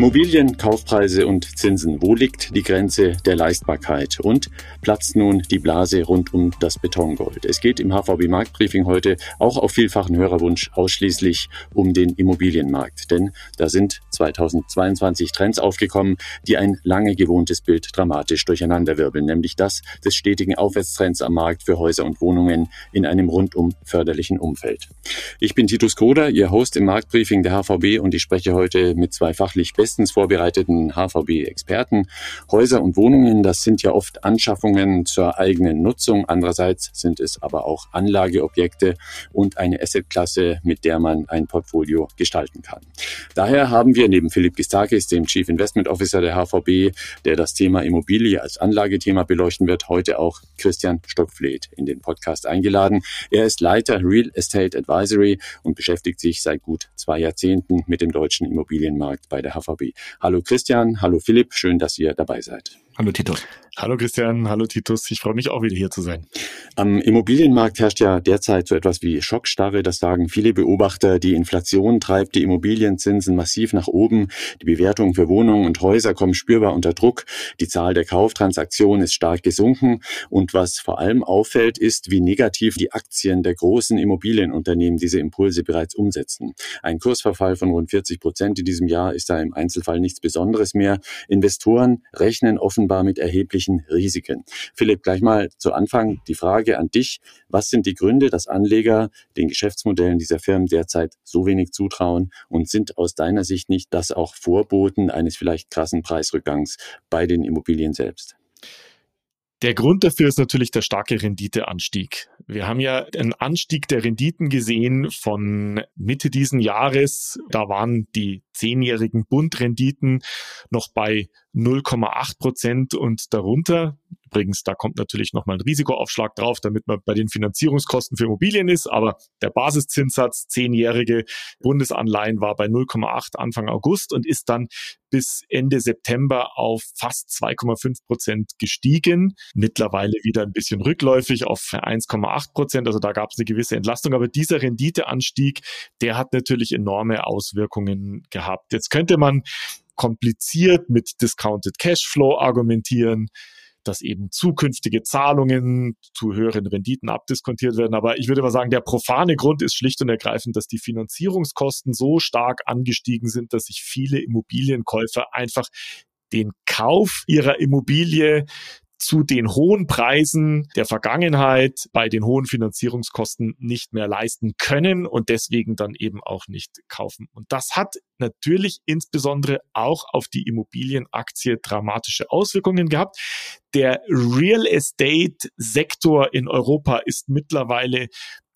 Immobilien, Kaufpreise und Zinsen. Wo liegt die Grenze der Leistbarkeit? Und platzt nun die Blase rund um das Betongold? Es geht im HVB Marktbriefing heute auch auf vielfachen Hörerwunsch ausschließlich um den Immobilienmarkt. Denn da sind 2022 Trends aufgekommen, die ein lange gewohntes Bild dramatisch durcheinanderwirbeln, nämlich das des stetigen Aufwärtstrends am Markt für Häuser und Wohnungen in einem rundum förderlichen Umfeld. Ich bin Titus Koder, Ihr Host im Marktbriefing der HVB und ich spreche heute mit zwei fachlich bestens vorbereiteten HVB-Experten. Häuser und Wohnungen, das sind ja oft Anschaffungen zur eigenen Nutzung. Andererseits sind es aber auch Anlageobjekte und eine Assetklasse, mit der man ein Portfolio gestalten kann. Daher haben wir neben Philipp Gistakis, dem Chief Investment Officer der HVB, der das Thema Immobilie als Anlagethema beleuchten wird, heute auch Christian Stockfleet in den Podcast eingeladen. Er ist Leiter Real Estate Advisory und beschäftigt sich seit gut zwei Jahrzehnten mit dem deutschen Immobilienmarkt bei der HVB. BVB. Hallo Christian, hallo Philipp, schön, dass ihr dabei seid. Hallo Titus. Hallo Christian, hallo Titus. Ich freue mich auch wieder hier zu sein. Am Immobilienmarkt herrscht ja derzeit so etwas wie Schockstarre. Das sagen viele Beobachter. Die Inflation treibt die Immobilienzinsen massiv nach oben. Die Bewertungen für Wohnungen und Häuser kommen spürbar unter Druck. Die Zahl der Kauftransaktionen ist stark gesunken. Und was vor allem auffällt, ist, wie negativ die Aktien der großen Immobilienunternehmen diese Impulse bereits umsetzen. Ein Kursverfall von rund 40 Prozent in diesem Jahr ist da im Einzelfall nichts Besonderes mehr. Investoren rechnen offenbar offenbar mit erheblichen Risiken. Philipp, gleich mal zu Anfang die Frage an dich. Was sind die Gründe, dass Anleger den Geschäftsmodellen dieser Firmen derzeit so wenig zutrauen und sind aus deiner Sicht nicht das auch Vorboten eines vielleicht krassen Preisrückgangs bei den Immobilien selbst? Der Grund dafür ist natürlich der starke Renditeanstieg. Wir haben ja einen Anstieg der Renditen gesehen von Mitte diesen Jahres. Da waren die zehnjährigen Bundrenditen noch bei 0,8 Prozent und darunter. Übrigens, da kommt natürlich nochmal ein Risikoaufschlag drauf, damit man bei den Finanzierungskosten für Immobilien ist. Aber der Basiszinssatz, zehnjährige Bundesanleihen war bei 0,8 Anfang August und ist dann bis Ende September auf fast 2,5 Prozent gestiegen. Mittlerweile wieder ein bisschen rückläufig auf 1,8 Prozent. Also da gab es eine gewisse Entlastung. Aber dieser Renditeanstieg, der hat natürlich enorme Auswirkungen gehabt. Jetzt könnte man kompliziert mit Discounted Cashflow argumentieren, dass eben zukünftige Zahlungen zu höheren Renditen abdiskontiert werden. Aber ich würde mal sagen, der profane Grund ist schlicht und ergreifend, dass die Finanzierungskosten so stark angestiegen sind, dass sich viele Immobilienkäufer einfach den Kauf ihrer Immobilie zu den hohen Preisen der Vergangenheit bei den hohen Finanzierungskosten nicht mehr leisten können und deswegen dann eben auch nicht kaufen. Und das hat natürlich insbesondere auch auf die Immobilienaktie dramatische Auswirkungen gehabt. Der Real Estate Sektor in Europa ist mittlerweile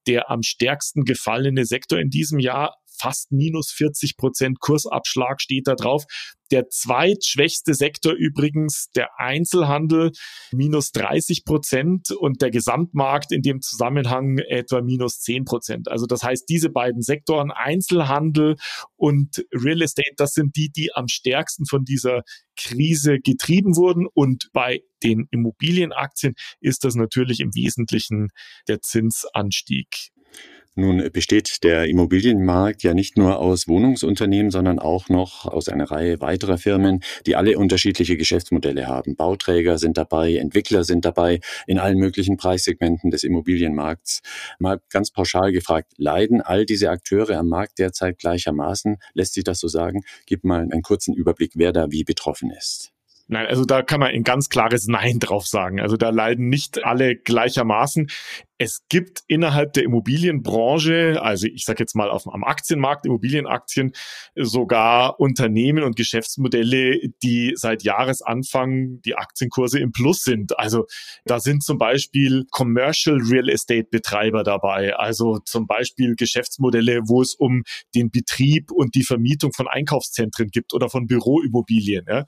der am stärksten gefallene Sektor in diesem Jahr fast minus 40 Prozent Kursabschlag steht da drauf. Der zweitschwächste Sektor übrigens, der Einzelhandel, minus 30 Prozent und der Gesamtmarkt in dem Zusammenhang etwa minus 10 Prozent. Also das heißt, diese beiden Sektoren, Einzelhandel und Real Estate, das sind die, die am stärksten von dieser Krise getrieben wurden. Und bei den Immobilienaktien ist das natürlich im Wesentlichen der Zinsanstieg. Nun besteht der Immobilienmarkt ja nicht nur aus Wohnungsunternehmen, sondern auch noch aus einer Reihe weiterer Firmen, die alle unterschiedliche Geschäftsmodelle haben. Bauträger sind dabei, Entwickler sind dabei, in allen möglichen Preissegmenten des Immobilienmarkts. Mal ganz pauschal gefragt, leiden all diese Akteure am Markt derzeit gleichermaßen? Lässt sich das so sagen? Gib mal einen kurzen Überblick, wer da wie betroffen ist. Nein, also da kann man ein ganz klares Nein drauf sagen. Also da leiden nicht alle gleichermaßen. Es gibt innerhalb der Immobilienbranche, also ich sage jetzt mal auf, am Aktienmarkt, Immobilienaktien, sogar Unternehmen und Geschäftsmodelle, die seit Jahresanfang die Aktienkurse im Plus sind. Also da sind zum Beispiel Commercial Real Estate Betreiber dabei, also zum Beispiel Geschäftsmodelle, wo es um den Betrieb und die Vermietung von Einkaufszentren gibt oder von Büroimmobilien. Ja.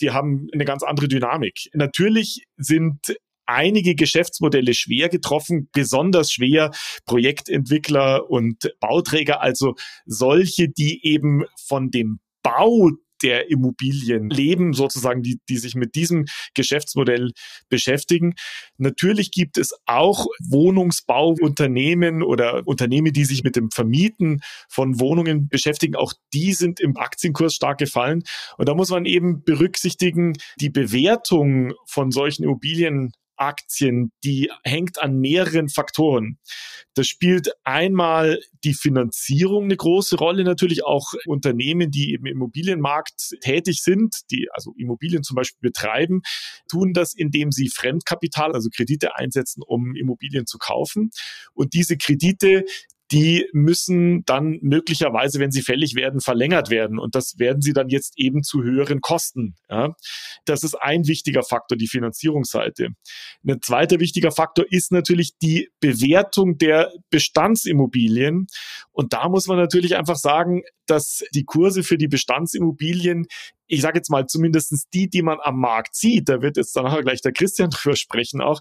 Die haben eine ganz andere Dynamik. Natürlich sind einige Geschäftsmodelle schwer getroffen, besonders schwer Projektentwickler und Bauträger, also solche, die eben von dem Bau der Immobilien leben, sozusagen, die, die sich mit diesem Geschäftsmodell beschäftigen. Natürlich gibt es auch Wohnungsbauunternehmen oder Unternehmen, die sich mit dem Vermieten von Wohnungen beschäftigen. Auch die sind im Aktienkurs stark gefallen. Und da muss man eben berücksichtigen, die Bewertung von solchen Immobilien Aktien, die hängt an mehreren Faktoren. Das spielt einmal die Finanzierung eine große Rolle, natürlich auch Unternehmen, die im Immobilienmarkt tätig sind, die also Immobilien zum Beispiel betreiben, tun das, indem sie Fremdkapital, also Kredite einsetzen, um Immobilien zu kaufen. Und diese Kredite, die müssen dann möglicherweise, wenn sie fällig werden, verlängert werden. Und das werden sie dann jetzt eben zu höheren Kosten. Ja. Das ist ein wichtiger Faktor, die Finanzierungsseite. Ein zweiter wichtiger Faktor ist natürlich die Bewertung der Bestandsimmobilien. Und da muss man natürlich einfach sagen, dass die Kurse für die Bestandsimmobilien ich sage jetzt mal zumindestens die, die man am Markt sieht, da wird jetzt dann nachher gleich der Christian drüber sprechen auch,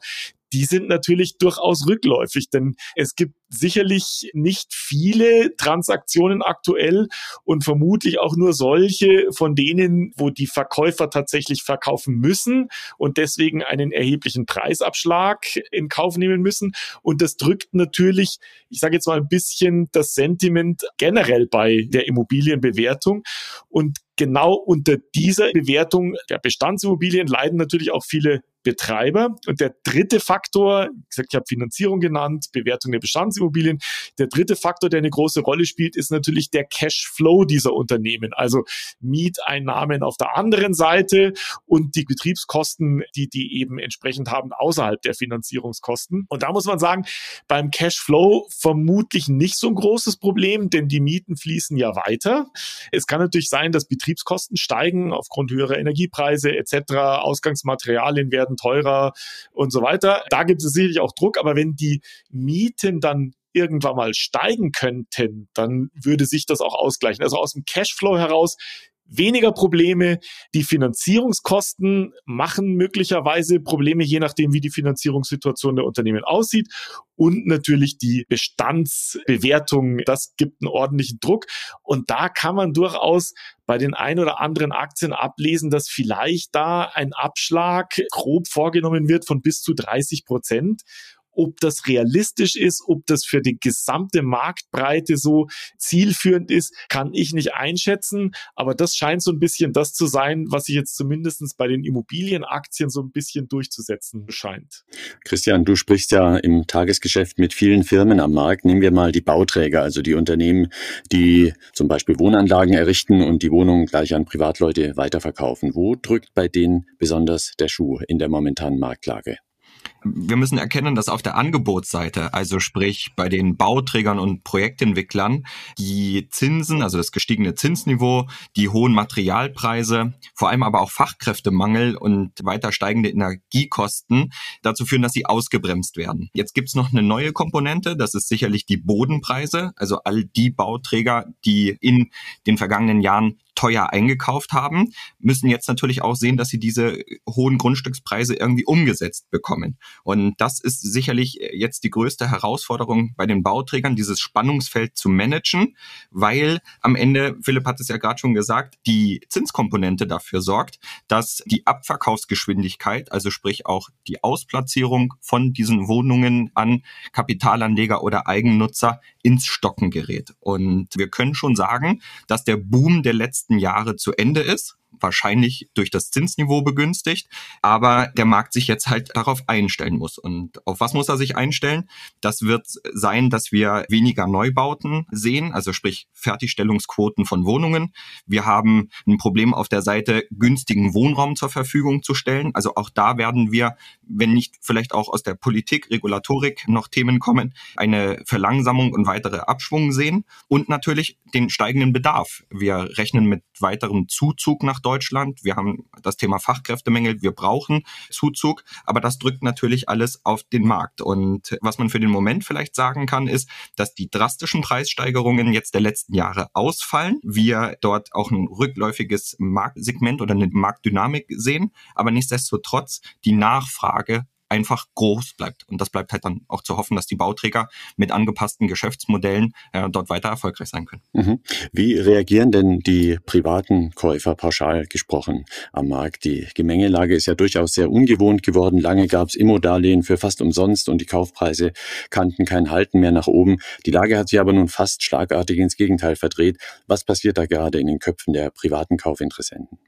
die sind natürlich durchaus rückläufig, denn es gibt sicherlich nicht viele Transaktionen aktuell und vermutlich auch nur solche von denen, wo die Verkäufer tatsächlich verkaufen müssen und deswegen einen erheblichen Preisabschlag in Kauf nehmen müssen. Und das drückt natürlich, ich sage jetzt mal ein bisschen das Sentiment generell bei der Immobilienbewertung. Und genau unter dieser Bewertung der Bestandsimmobilien leiden natürlich auch viele Betreiber. Und der dritte Faktor, ich habe Finanzierung genannt, Bewertung der Bestandsimmobilien. Der dritte Faktor, der eine große Rolle spielt, ist natürlich der Cashflow dieser Unternehmen. Also Mieteinnahmen auf der anderen Seite und die Betriebskosten, die die eben entsprechend haben außerhalb der Finanzierungskosten. Und da muss man sagen, beim Cashflow vermutlich nicht so ein großes Problem, denn die Mieten fließen ja weiter. Es kann natürlich sein, dass Betriebskosten steigen aufgrund höherer Energiepreise etc. Ausgangsmaterialien werden teurer und so weiter. Da gibt es sicherlich auch Druck, aber wenn die Mieten dann irgendwann mal steigen könnten, dann würde sich das auch ausgleichen. Also aus dem Cashflow heraus weniger Probleme. Die Finanzierungskosten machen möglicherweise Probleme, je nachdem, wie die Finanzierungssituation der Unternehmen aussieht. Und natürlich die Bestandsbewertung, das gibt einen ordentlichen Druck. Und da kann man durchaus bei den ein oder anderen Aktien ablesen, dass vielleicht da ein Abschlag grob vorgenommen wird von bis zu 30 Prozent. Ob das realistisch ist, ob das für die gesamte Marktbreite so zielführend ist, kann ich nicht einschätzen. Aber das scheint so ein bisschen das zu sein, was sich jetzt zumindestens bei den Immobilienaktien so ein bisschen durchzusetzen scheint. Christian, du sprichst ja im Tagesgeschäft mit vielen Firmen am Markt. Nehmen wir mal die Bauträger, also die Unternehmen, die zum Beispiel Wohnanlagen errichten und die Wohnungen gleich an Privatleute weiterverkaufen. Wo drückt bei denen besonders der Schuh in der momentanen Marktlage? Wir müssen erkennen, dass auf der Angebotsseite, also sprich bei den Bauträgern und Projektentwicklern, die Zinsen, also das gestiegene Zinsniveau, die hohen Materialpreise, vor allem aber auch Fachkräftemangel und weiter steigende Energiekosten dazu führen, dass sie ausgebremst werden. Jetzt gibt's noch eine neue Komponente, das ist sicherlich die Bodenpreise, also all die Bauträger, die in den vergangenen Jahren teuer eingekauft haben, müssen jetzt natürlich auch sehen, dass sie diese hohen Grundstückspreise irgendwie umgesetzt bekommen. Und das ist sicherlich jetzt die größte Herausforderung bei den Bauträgern, dieses Spannungsfeld zu managen, weil am Ende, Philipp hat es ja gerade schon gesagt, die Zinskomponente dafür sorgt, dass die Abverkaufsgeschwindigkeit, also sprich auch die Ausplatzierung von diesen Wohnungen an Kapitalanleger oder Eigennutzer ins Stocken gerät. Und wir können schon sagen, dass der Boom der letzten letzten Jahre zu Ende ist wahrscheinlich durch das Zinsniveau begünstigt, aber der Markt sich jetzt halt darauf einstellen muss. Und auf was muss er sich einstellen? Das wird sein, dass wir weniger Neubauten sehen, also sprich Fertigstellungsquoten von Wohnungen. Wir haben ein Problem auf der Seite, günstigen Wohnraum zur Verfügung zu stellen. Also auch da werden wir, wenn nicht vielleicht auch aus der Politik, Regulatorik noch Themen kommen, eine Verlangsamung und weitere Abschwung sehen. Und natürlich den steigenden Bedarf. Wir rechnen mit weiterem Zuzug nach Deutschland. Wir haben das Thema Fachkräftemängel. Wir brauchen Zuzug. Aber das drückt natürlich alles auf den Markt. Und was man für den Moment vielleicht sagen kann, ist, dass die drastischen Preissteigerungen jetzt der letzten Jahre ausfallen. Wir dort auch ein rückläufiges Marktsegment oder eine Marktdynamik sehen. Aber nichtsdestotrotz die Nachfrage einfach groß bleibt. Und das bleibt halt dann auch zu hoffen, dass die Bauträger mit angepassten Geschäftsmodellen äh, dort weiter erfolgreich sein können. Mhm. Wie reagieren denn die privaten Käufer pauschal gesprochen am Markt? Die Gemengelage ist ja durchaus sehr ungewohnt geworden. Lange gab es Immodarlehen für fast umsonst und die Kaufpreise kannten kein Halten mehr nach oben. Die Lage hat sich aber nun fast schlagartig ins Gegenteil verdreht. Was passiert da gerade in den Köpfen der privaten Kaufinteressenten?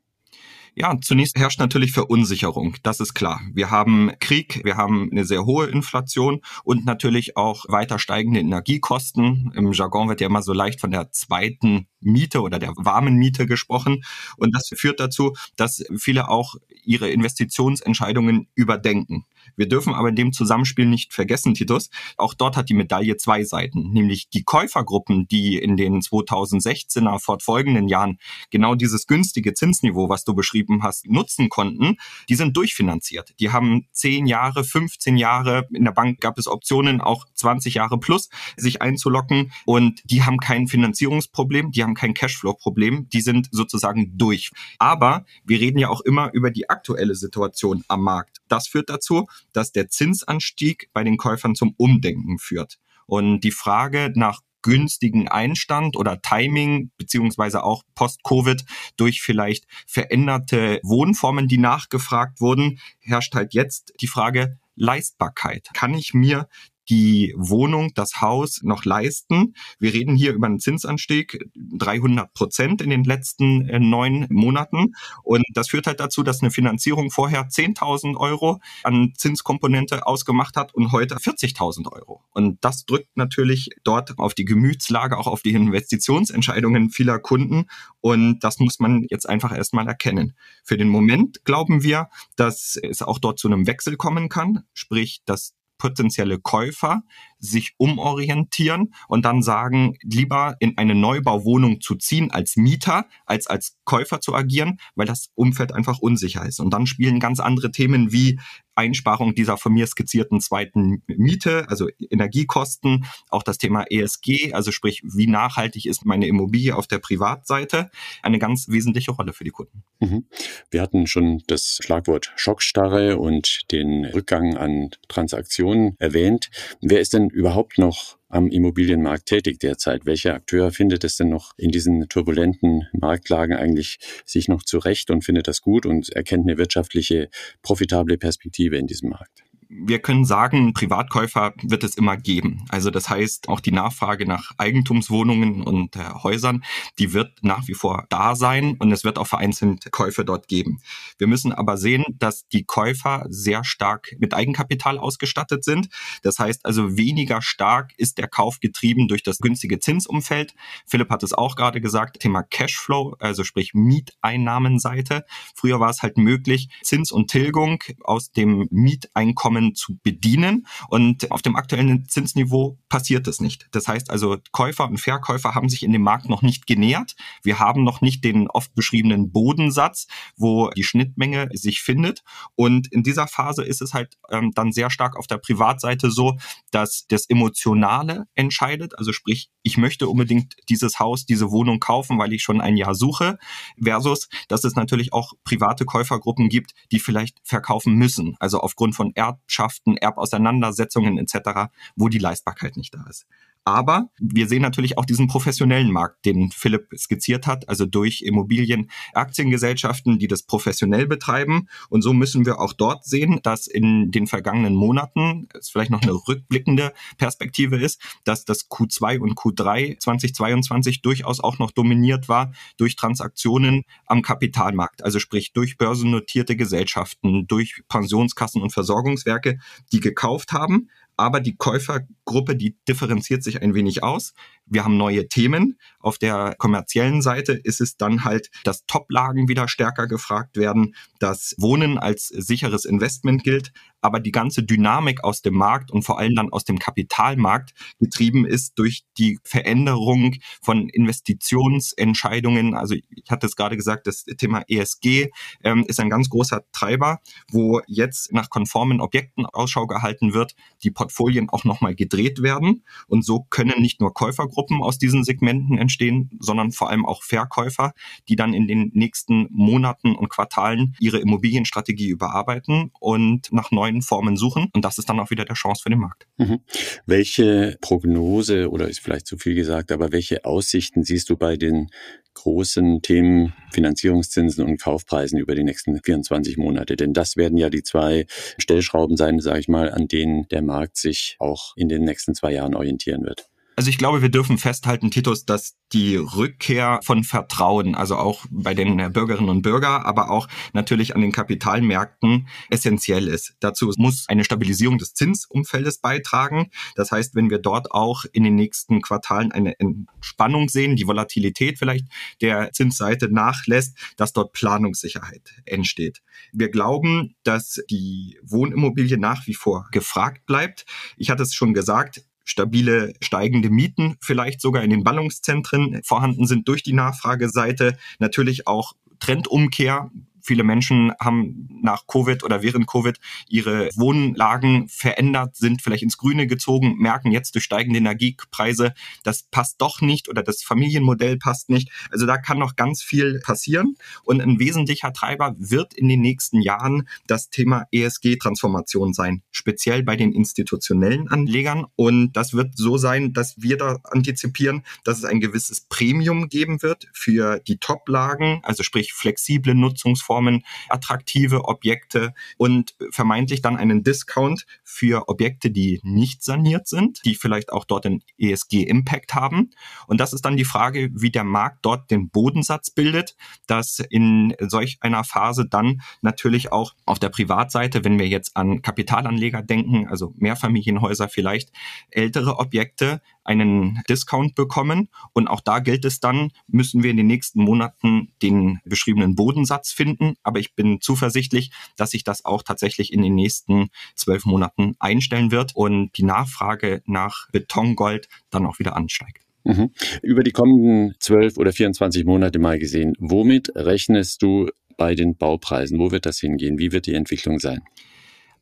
Ja, zunächst herrscht natürlich Verunsicherung, das ist klar. Wir haben Krieg, wir haben eine sehr hohe Inflation und natürlich auch weiter steigende Energiekosten. Im Jargon wird ja immer so leicht von der zweiten Miete oder der warmen Miete gesprochen. Und das führt dazu, dass viele auch ihre Investitionsentscheidungen überdenken. Wir dürfen aber in dem Zusammenspiel nicht vergessen, Titus, auch dort hat die Medaille zwei Seiten, nämlich die Käufergruppen, die in den 2016er fortfolgenden Jahren genau dieses günstige Zinsniveau, was du beschrieben hast, nutzen konnten, die sind durchfinanziert. Die haben zehn Jahre, 15 Jahre, in der Bank gab es Optionen, auch 20 Jahre plus, sich einzulocken und die haben kein Finanzierungsproblem, die haben kein Cashflow-Problem, die sind sozusagen durch. Aber wir reden ja auch immer über die aktuelle Situation am Markt. Das führt dazu, dass der Zinsanstieg bei den Käufern zum Umdenken führt. Und die Frage nach günstigen Einstand oder Timing, beziehungsweise auch post-Covid durch vielleicht veränderte Wohnformen, die nachgefragt wurden, herrscht halt jetzt die Frage Leistbarkeit. Kann ich mir die Wohnung, das Haus noch leisten. Wir reden hier über einen Zinsanstieg 300 Prozent in den letzten äh, neun Monaten. Und das führt halt dazu, dass eine Finanzierung vorher 10.000 Euro an Zinskomponente ausgemacht hat und heute 40.000 Euro. Und das drückt natürlich dort auf die Gemütslage, auch auf die Investitionsentscheidungen vieler Kunden. Und das muss man jetzt einfach erstmal erkennen. Für den Moment glauben wir, dass es auch dort zu einem Wechsel kommen kann, sprich, dass potenzielle Käufer sich umorientieren und dann sagen, lieber in eine Neubauwohnung zu ziehen als Mieter, als als Käufer zu agieren, weil das Umfeld einfach unsicher ist. Und dann spielen ganz andere Themen wie Einsparung dieser von mir skizzierten zweiten Miete, also Energiekosten, auch das Thema ESG, also sprich, wie nachhaltig ist meine Immobilie auf der Privatseite, eine ganz wesentliche Rolle für die Kunden. Mhm. Wir hatten schon das Schlagwort Schockstarre und den Rückgang an Transaktionen erwähnt. Wer ist denn überhaupt noch am Immobilienmarkt tätig derzeit? Welcher Akteur findet es denn noch in diesen turbulenten Marktlagen eigentlich sich noch zurecht und findet das gut und erkennt eine wirtschaftliche, profitable Perspektive in diesem Markt? Wir können sagen, Privatkäufer wird es immer geben. Also das heißt, auch die Nachfrage nach Eigentumswohnungen und äh, Häusern, die wird nach wie vor da sein und es wird auch vereinzelt Käufe dort geben. Wir müssen aber sehen, dass die Käufer sehr stark mit Eigenkapital ausgestattet sind. Das heißt also, weniger stark ist der Kauf getrieben durch das günstige Zinsumfeld. Philipp hat es auch gerade gesagt, Thema Cashflow, also sprich Mieteinnahmenseite. Früher war es halt möglich, Zins und Tilgung aus dem Mieteinkommen Einkommen zu bedienen. Und auf dem aktuellen Zinsniveau passiert das nicht. Das heißt also, Käufer und Verkäufer haben sich in dem Markt noch nicht genähert. Wir haben noch nicht den oft beschriebenen Bodensatz, wo die Schnittmenge sich findet. Und in dieser Phase ist es halt ähm, dann sehr stark auf der Privatseite so, dass das Emotionale entscheidet. Also sprich, ich möchte unbedingt dieses Haus, diese Wohnung kaufen, weil ich schon ein Jahr suche, versus, dass es natürlich auch private Käufergruppen gibt, die vielleicht verkaufen müssen. Also aufgrund von Erd Erbschaften, Erbauseinandersetzungen etc., wo die Leistbarkeit nicht da ist. Aber wir sehen natürlich auch diesen professionellen Markt, den Philipp skizziert hat, also durch Immobilienaktiengesellschaften, die das professionell betreiben. Und so müssen wir auch dort sehen, dass in den vergangenen Monaten, es vielleicht noch eine rückblickende Perspektive ist, dass das Q2 und Q3 2022 durchaus auch noch dominiert war durch Transaktionen am Kapitalmarkt, also sprich durch börsennotierte Gesellschaften, durch Pensionskassen und Versorgungswerke, die gekauft haben, aber die Käufergruppe, die differenziert sich ein wenig aus. Wir haben neue Themen. Auf der kommerziellen Seite ist es dann halt, dass Toplagen wieder stärker gefragt werden, dass Wohnen als sicheres Investment gilt, aber die ganze Dynamik aus dem Markt und vor allem dann aus dem Kapitalmarkt getrieben ist durch die Veränderung von Investitionsentscheidungen. Also ich hatte es gerade gesagt, das Thema ESG ähm, ist ein ganz großer Treiber, wo jetzt nach konformen Objekten Ausschau gehalten wird, die Portfolien auch nochmal gedreht werden. Und so können nicht nur Käufergruppen Käufergruppen aus diesen Segmenten entstehen, sondern vor allem auch Verkäufer, die dann in den nächsten Monaten und Quartalen ihre Immobilienstrategie überarbeiten und nach neuen Formen suchen. Und das ist dann auch wieder der Chance für den Markt. Mhm. Welche Prognose oder ist vielleicht zu viel gesagt, aber welche Aussichten siehst du bei den großen Themen Finanzierungszinsen und Kaufpreisen über die nächsten 24 Monate. Denn das werden ja die zwei Stellschrauben sein, sage ich mal, an denen der Markt sich auch in den nächsten zwei Jahren orientieren wird. Also ich glaube, wir dürfen festhalten, Titus, dass die Rückkehr von Vertrauen, also auch bei den Bürgerinnen und Bürgern, aber auch natürlich an den Kapitalmärkten essentiell ist. Dazu muss eine Stabilisierung des Zinsumfeldes beitragen. Das heißt, wenn wir dort auch in den nächsten Quartalen eine Entspannung sehen, die Volatilität vielleicht der Zinsseite nachlässt, dass dort Planungssicherheit entsteht. Wir glauben, dass die Wohnimmobilie nach wie vor gefragt bleibt. Ich hatte es schon gesagt, stabile steigende Mieten vielleicht sogar in den Ballungszentren vorhanden sind durch die Nachfrageseite, natürlich auch Trendumkehr Viele Menschen haben nach Covid oder während Covid ihre Wohnlagen verändert, sind vielleicht ins Grüne gezogen, merken jetzt durch steigende Energiepreise, das passt doch nicht oder das Familienmodell passt nicht. Also da kann noch ganz viel passieren. Und ein wesentlicher Treiber wird in den nächsten Jahren das Thema ESG-Transformation sein, speziell bei den institutionellen Anlegern. Und das wird so sein, dass wir da antizipieren, dass es ein gewisses Premium geben wird für die Top-Lagen, also sprich flexible Nutzungsformen Plattformen attraktive Objekte und vermeintlich dann einen Discount für Objekte, die nicht saniert sind, die vielleicht auch dort einen ESG-Impact haben. Und das ist dann die Frage, wie der Markt dort den Bodensatz bildet, dass in solch einer Phase dann natürlich auch auf der Privatseite, wenn wir jetzt an Kapitalanleger denken, also Mehrfamilienhäuser vielleicht, ältere Objekte einen Discount bekommen. Und auch da gilt es dann, müssen wir in den nächsten Monaten den beschriebenen Bodensatz finden. Aber ich bin zuversichtlich, dass sich das auch tatsächlich in den nächsten zwölf Monaten einstellen wird und die Nachfrage nach Betongold dann auch wieder ansteigt. Mhm. Über die kommenden zwölf oder 24 Monate mal gesehen, womit rechnest du bei den Baupreisen? Wo wird das hingehen? Wie wird die Entwicklung sein?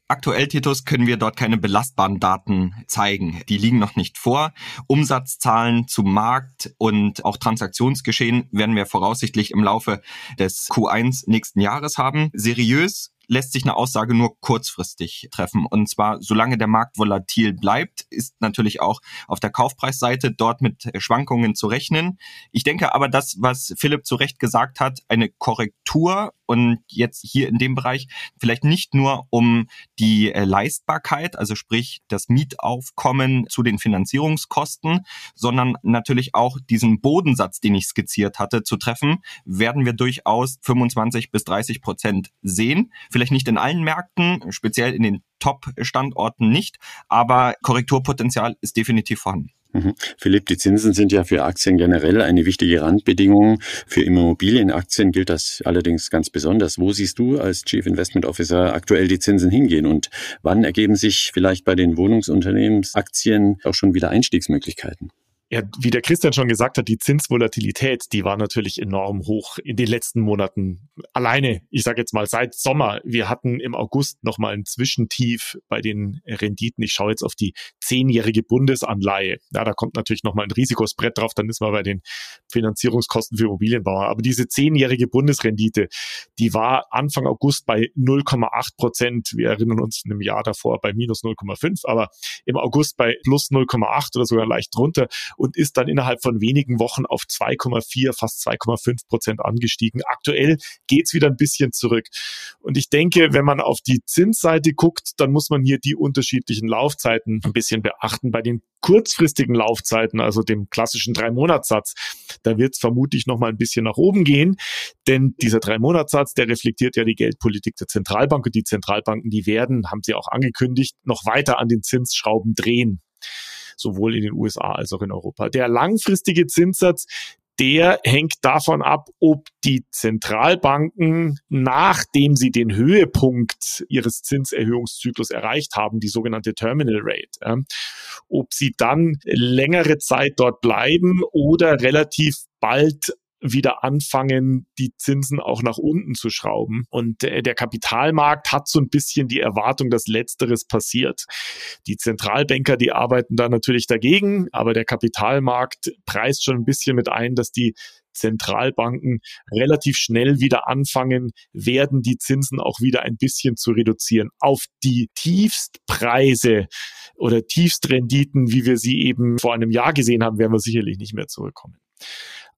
Aktuell, Titus, können wir dort keine belastbaren Daten zeigen. Die liegen noch nicht vor. Umsatzzahlen zum Markt und auch Transaktionsgeschehen werden wir voraussichtlich im Laufe des Q1 nächsten Jahres haben. Seriös lässt sich eine Aussage nur kurzfristig treffen. Und zwar, solange der Markt volatil bleibt, ist natürlich auch auf der Kaufpreisseite dort mit Schwankungen zu rechnen. Ich denke aber, das, was Philipp zu Recht gesagt hat, eine Korrektur und jetzt hier in dem Bereich vielleicht nicht nur um die äh, Leistbarkeit, also sprich das Mietaufkommen zu den Finanzierungskosten, sondern natürlich auch diesen Bodensatz, den ich skizziert hatte, zu treffen, werden wir durchaus 25 bis 30 Prozent sehen. Vielleicht nicht in allen Märkten, speziell in den Top-Standorten nicht, aber Korrekturpotenzial ist definitiv vorhanden. Mhm. Philipp, die Zinsen sind ja für Aktien generell eine wichtige Randbedingung. Für Immobilienaktien gilt das allerdings ganz besonders. Wo siehst du als Chief Investment Officer aktuell die Zinsen hingehen und wann ergeben sich vielleicht bei den Wohnungsunternehmensaktien auch schon wieder Einstiegsmöglichkeiten? Ja, wie der Christian schon gesagt hat, die Zinsvolatilität, die war natürlich enorm hoch in den letzten Monaten. Alleine, ich sage jetzt mal seit Sommer. Wir hatten im August nochmal ein Zwischentief bei den Renditen. Ich schaue jetzt auf die zehnjährige Bundesanleihe. Ja, da kommt natürlich nochmal ein Risikosbrett drauf. Dann ist man bei den Finanzierungskosten für Immobilienbauer. Aber diese zehnjährige Bundesrendite, die war Anfang August bei 0,8 Prozent. Wir erinnern uns im Jahr davor bei minus 0,5, aber im August bei plus 0,8 oder sogar leicht drunter und ist dann innerhalb von wenigen Wochen auf 2,4, fast 2,5 Prozent angestiegen. Aktuell geht's wieder ein bisschen zurück. Und ich denke, wenn man auf die Zinsseite guckt, dann muss man hier die unterschiedlichen Laufzeiten ein bisschen beachten. Bei den kurzfristigen Laufzeiten, also dem klassischen Drei-Monats-Satz, da wird es vermutlich noch mal ein bisschen nach oben gehen, denn dieser Drei-Monats-Satz, der reflektiert ja die Geldpolitik der Zentralbank und die Zentralbanken, die werden, haben sie auch angekündigt, noch weiter an den Zinsschrauben drehen sowohl in den USA als auch in Europa. Der langfristige Zinssatz, der hängt davon ab, ob die Zentralbanken, nachdem sie den Höhepunkt ihres Zinserhöhungszyklus erreicht haben, die sogenannte Terminal Rate, äh, ob sie dann längere Zeit dort bleiben oder relativ bald wieder anfangen, die Zinsen auch nach unten zu schrauben. Und äh, der Kapitalmarkt hat so ein bisschen die Erwartung, dass letzteres passiert. Die Zentralbanker, die arbeiten da natürlich dagegen, aber der Kapitalmarkt preist schon ein bisschen mit ein, dass die Zentralbanken relativ schnell wieder anfangen werden, die Zinsen auch wieder ein bisschen zu reduzieren. Auf die Tiefstpreise oder Tiefstrenditen, wie wir sie eben vor einem Jahr gesehen haben, werden wir sicherlich nicht mehr zurückkommen.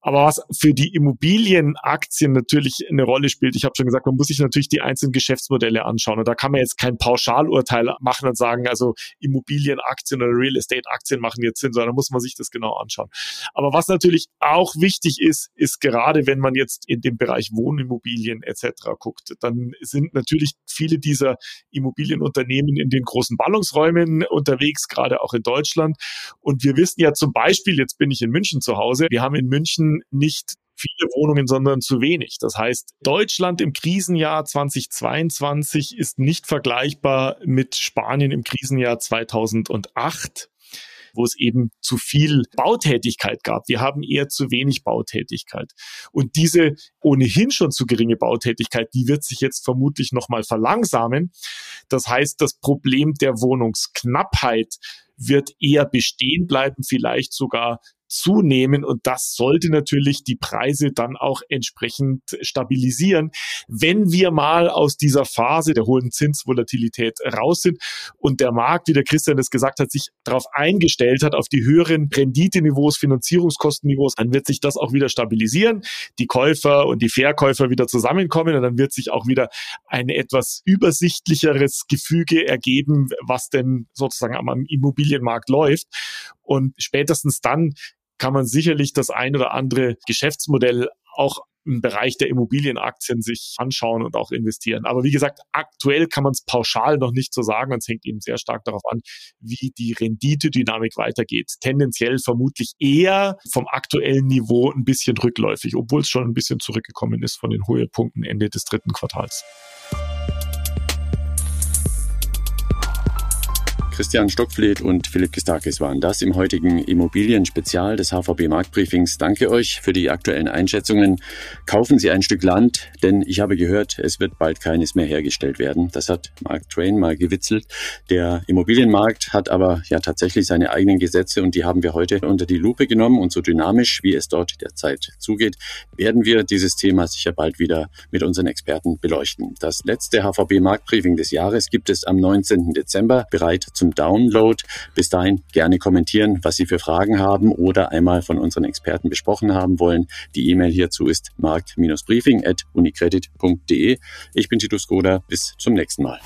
Aber was für die Immobilienaktien natürlich eine Rolle spielt, ich habe schon gesagt, man muss sich natürlich die einzelnen Geschäftsmodelle anschauen. Und da kann man jetzt kein Pauschalurteil machen und sagen, also Immobilienaktien oder Real Estate Aktien machen jetzt Sinn, sondern muss man sich das genau anschauen. Aber was natürlich auch wichtig ist, ist gerade, wenn man jetzt in dem Bereich Wohnimmobilien etc. guckt, dann sind natürlich viele dieser Immobilienunternehmen in den großen Ballungsräumen unterwegs, gerade auch in Deutschland. Und wir wissen ja zum Beispiel, jetzt bin ich in München zu Hause, wir haben in München nicht viele Wohnungen, sondern zu wenig. Das heißt, Deutschland im Krisenjahr 2022 ist nicht vergleichbar mit Spanien im Krisenjahr 2008 wo es eben zu viel Bautätigkeit gab. Wir haben eher zu wenig Bautätigkeit. Und diese ohnehin schon zu geringe Bautätigkeit, die wird sich jetzt vermutlich nochmal verlangsamen. Das heißt, das Problem der Wohnungsknappheit wird eher bestehen bleiben, vielleicht sogar zunehmen. Und das sollte natürlich die Preise dann auch entsprechend stabilisieren, wenn wir mal aus dieser Phase der hohen Zinsvolatilität raus sind und der Markt, wie der Christian das gesagt hat, sich darauf eingestellt hat, auf die höheren Renditeniveaus, Finanzierungskostenniveaus, dann wird sich das auch wieder stabilisieren, die Käufer und die Verkäufer wieder zusammenkommen und dann wird sich auch wieder ein etwas übersichtlicheres Gefüge ergeben, was denn sozusagen am Immobilienmarkt läuft. Und spätestens dann kann man sicherlich das ein oder andere Geschäftsmodell auch im Bereich der Immobilienaktien sich anschauen und auch investieren. Aber wie gesagt, aktuell kann man es pauschal noch nicht so sagen. Es hängt eben sehr stark darauf an, wie die Renditedynamik weitergeht. Tendenziell vermutlich eher vom aktuellen Niveau ein bisschen rückläufig, obwohl es schon ein bisschen zurückgekommen ist von den Höhepunkten Ende des dritten Quartals. Christian Stockfleet und Philipp Kistakis waren das im heutigen Immobilien-Spezial des HVB Marktbriefings. Danke euch für die aktuellen Einschätzungen. Kaufen Sie ein Stück Land, denn ich habe gehört, es wird bald keines mehr hergestellt werden. Das hat Mark Twain mal gewitzelt. Der Immobilienmarkt hat aber ja tatsächlich seine eigenen Gesetze und die haben wir heute unter die Lupe genommen und so dynamisch, wie es dort derzeit zugeht, werden wir dieses Thema sicher bald wieder mit unseren Experten beleuchten. Das letzte HVB Marktbriefing des Jahres gibt es am 19. Dezember bereit zum zum Download. Bis dahin gerne kommentieren, was Sie für Fragen haben oder einmal von unseren Experten besprochen haben wollen. Die E-Mail hierzu ist markt-briefing.unicredit.de. Ich bin Titus Goda. Bis zum nächsten Mal.